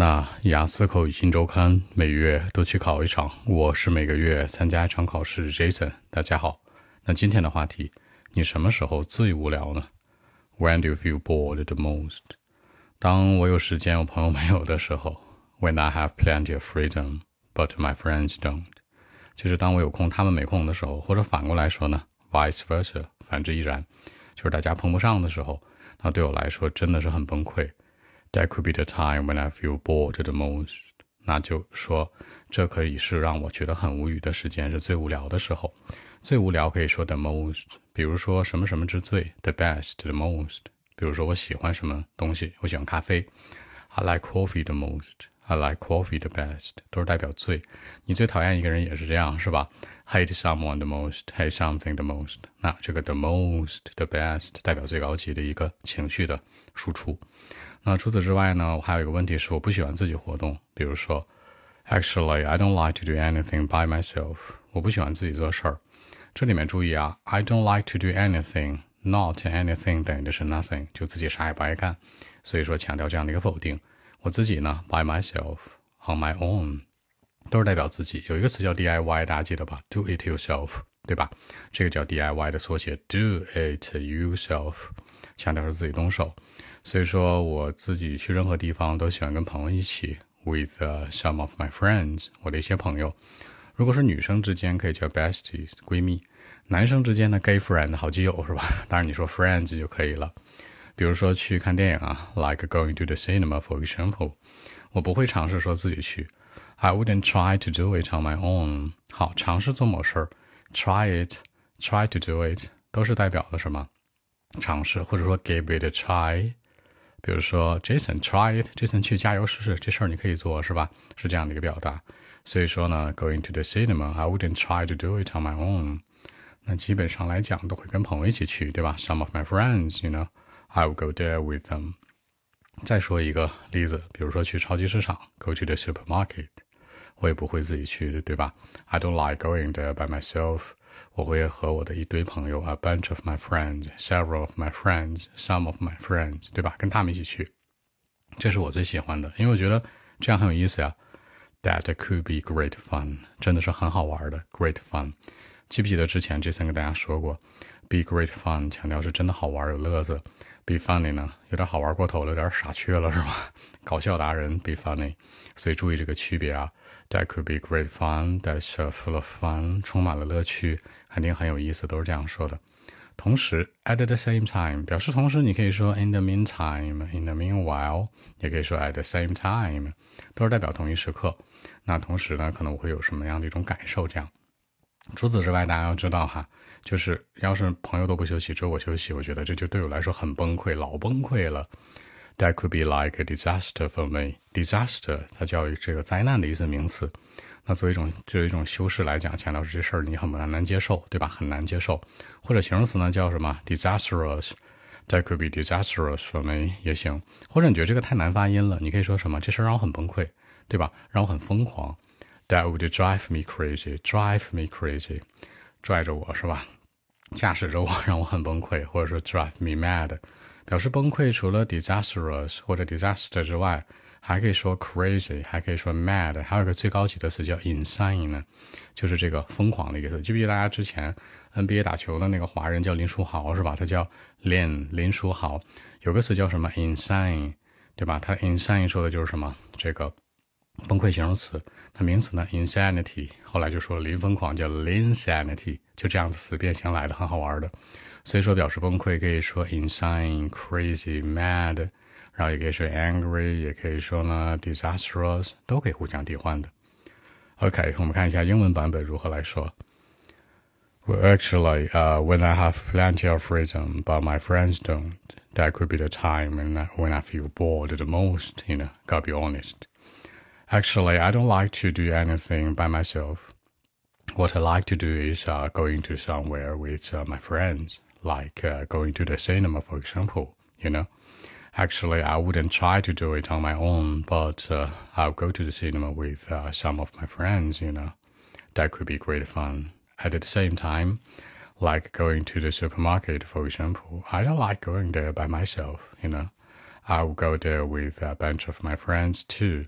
那雅思口语新周刊每月都去考一场，我是每个月参加一场考试。Jason，大家好。那今天的话题，你什么时候最无聊呢？When do you feel bored the most？当我有时间，我朋友没有的时候。When I have plenty of freedom, but my friends don't。就是当我有空，他们没空的时候，或者反过来说呢，vice versa，反之亦然。就是大家碰不上的时候，那对我来说真的是很崩溃。That could be the time when I feel bored the most。那就说，这可以是让我觉得很无语的时间，是最无聊的时候。最无聊可以说 the most。比如说什么什么之最，the best，the most。比如说我喜欢什么东西，我喜欢咖啡，I like coffee the most。I like coffee the best，都是代表最。你最讨厌一个人也是这样，是吧？Hate someone the most，hate something the most。那这个 the most，the best 代表最高级的一个情绪的输出。那除此之外呢，我还有一个问题是，我不喜欢自己活动。比如说，Actually I don't like to do anything by myself。我不喜欢自己做事儿。这里面注意啊，I don't like to do anything，not anything 等于的是 nothing，就自己啥也不爱干。所以说强调这样的一个否定。我自己呢，by myself on my own，都是代表自己。有一个词叫 DIY，大家记得吧？Do it yourself，对吧？这个叫 DIY 的缩写，Do it yourself，强调是自己动手。所以说，我自己去任何地方都喜欢跟朋友一起，with some of my friends，我的一些朋友。如果是女生之间，可以叫 besties，闺蜜；男生之间呢，gay friend，好基友是吧？当然你说 friends 就可以了。比如说去看电影啊，like going to the cinema for example，我不会尝试说自己去，I wouldn't try to do it on my own。好，尝试做某事儿，try it，try to do it，都是代表的什么？尝试，或者说 give it a try。比如说 Jason try it，Jason 去加油试试，这事儿你可以做，是吧？是这样的一个表达。所以说呢，going to the cinema，I wouldn't try to do it on my own。那基本上来讲都会跟朋友一起去，对吧？Some of my friends，you know。I will go there with them。再说一个例子，比如说去超级市场，go to the supermarket，我也不会自己去的，对吧？I don't like going there by myself。 我会和我的一堆朋友，a bunch of my friends，several of my friends，some of my friends，对吧？跟他们一起去，这是我最喜欢的，因为我觉得这样很有意思呀。That could be great fun，真的是很好玩的，great fun。记不记得之前这三跟大家说过，be great fun，强调是真的好玩有乐子。Be funny 呢，有点好玩过头了，有点傻缺了，是吧？搞笑达人，be funny，所以注意这个区别啊。That could be great fun. That's full of fun，充满了乐趣，肯定很有意思，都是这样说的。同时，at the same time 表示同时，你可以说 in the meantime，in the meanwhile，也可以说 at the same time，都是代表同一时刻。那同时呢，可能我会有什么样的一种感受？这样。除此之外，大家要知道哈，就是要是朋友都不休息，只有我休息，我觉得这就对我来说很崩溃，老崩溃了。That could be like a disaster for me. Disaster 它叫这个灾难的意思名词。那作为一种作为一种修饰来讲，强调是这事儿你很难难接受，对吧？很难接受。或者形容词呢叫什么？Disastrous. That could be disastrous for me 也行。或者你觉得这个太难发音了，你可以说什么？这事儿让我很崩溃，对吧？让我很疯狂。That would drive me crazy, drive me crazy，拽着我是吧？驾驶着我，让我很崩溃，或者说 drive me mad，表示崩溃。除了 disastrous 或者 disaster 之外，还可以说 crazy，还可以说 mad，还有个最高级的词叫 insane 呢，就是这个疯狂的意思。记不记得大家之前 NBA 打球的那个华人叫林书豪是吧？他叫 Lin 林书豪，有个词叫什么 insane，对吧？他 insane 说的就是什么这个。崩溃形容词，那名词呢？insanity，后来就说零疯狂叫 insanity，就这样子词变形来的，很好玩的。所以说表示崩溃可以说 insane、crazy、mad，然后也可以说 angry，也可以说呢 disastrous，都可以互相替换的。OK，我们看一下英文版本如何来说。Well, actually, uh, when I have plenty of freedom, but my friends don't, that could be the time when I, when I feel bored the most, you know, gotta be honest. Actually, I don't like to do anything by myself. What I like to do is uh, going to somewhere with uh, my friends, like uh, going to the cinema, for example. You know, actually, I wouldn't try to do it on my own, but uh, I'll go to the cinema with uh, some of my friends. You know, that could be great fun. At the same time, like going to the supermarket, for example, I don't like going there by myself. You know, I will go there with a bunch of my friends too.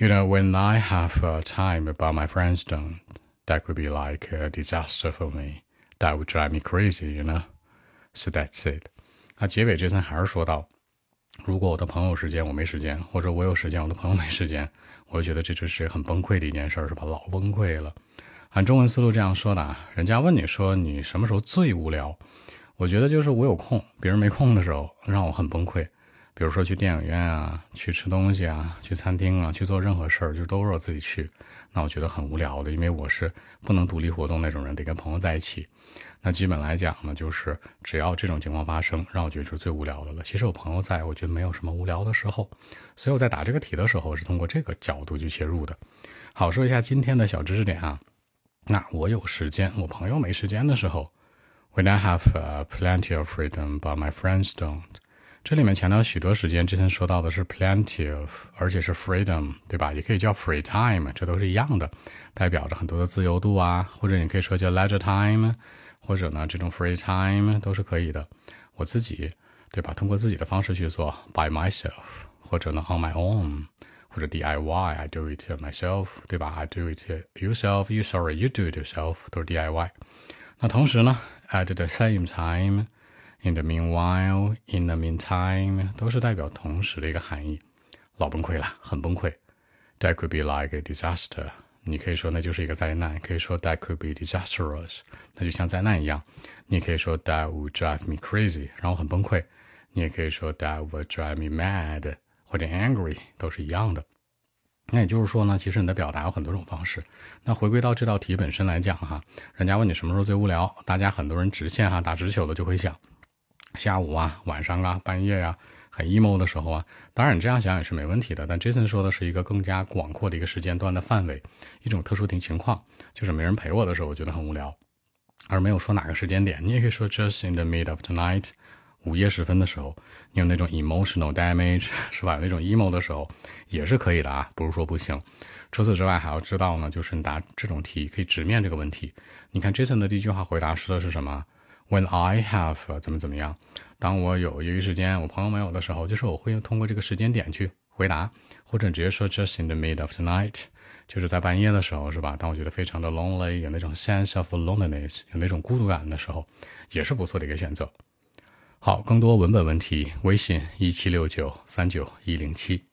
You know, when I have uh, time but my friends don't, that could be like a disaster for me. That would drive me crazy, you know. So that's it. 那结尾这层还是说到，如果我的朋友有时间我没时间，或者我有时间我的朋友没时间，我就觉得这就是很崩溃的一件事，是吧？老崩溃了。按中文思路这样说的啊，人家问你说你什么时候最无聊？我觉得就是我有空，别人没空的时候，让我很崩溃。比如说去电影院啊，去吃东西啊，去餐厅啊，去做任何事儿，就都是我自己去，那我觉得很无聊的，因为我是不能独立活动那种人，得跟朋友在一起。那基本来讲呢，就是只要这种情况发生，让我觉得是最无聊的了。其实有朋友在，我觉得没有什么无聊的时候。所以我在答这个题的时候是通过这个角度去切入的。好，说一下今天的小知识点啊。那我有时间，我朋友没时间的时候，When I have plenty of freedom, but my friends don't。这里面强调许多时间，之前说到的是 plenty of，而且是 freedom，对吧？也可以叫 free time，这都是一样的，代表着很多的自由度啊。或者你可以说叫 leisure time，或者呢这种 free time 都是可以的。我自己，对吧？通过自己的方式去做 by myself，或者呢 on my own。或者 DIY，I do it myself，对吧？I do it yourself，you sorry，you do it yourself，都是 DIY。那同时呢，at the same In the meanwhile，in the meantime，都是代表同时的一个含义。老崩溃了，很崩溃。That could be like a disaster，你可以说那就是一个灾难，可以说 that could be disastrous，那就像灾难一样。你也可以说 that would drive me crazy，然后很崩溃。你也可以说 that would drive me mad。或者 angry 都是一样的，那也就是说呢，其实你的表达有很多种方式。那回归到这道题本身来讲哈，人家问你什么时候最无聊，大家很多人直线哈打直球的就会想，下午啊、晚上啊、半夜呀，很 emo 的时候啊。当然你这样想也是没问题的，但 Jason 说的是一个更加广阔的一个时间段的范围，一种特殊的情况，就是没人陪我的时候，我觉得很无聊，而没有说哪个时间点。你也可以说 just in the mid of the night。午夜时分的时候，你有那种 emotional damage 是吧？那种 emo 的时候，也是可以的啊，不是说不行。除此之外，还要知道呢，就是你答这种题可以直面这个问题。你看 Jason 的第一句话回答说的是什么？When I have 怎么怎么样？当我有业余时间，我朋友没有的时候，就是我会通过这个时间点去回答，或者直接说 just in the mid of the night，就是在半夜的时候，是吧？当我觉得非常的 lonely，有那种 sense of loneliness，有那种孤独感的时候，也是不错的一个选择。好，更多文本问题，微信一七六九三九一零七。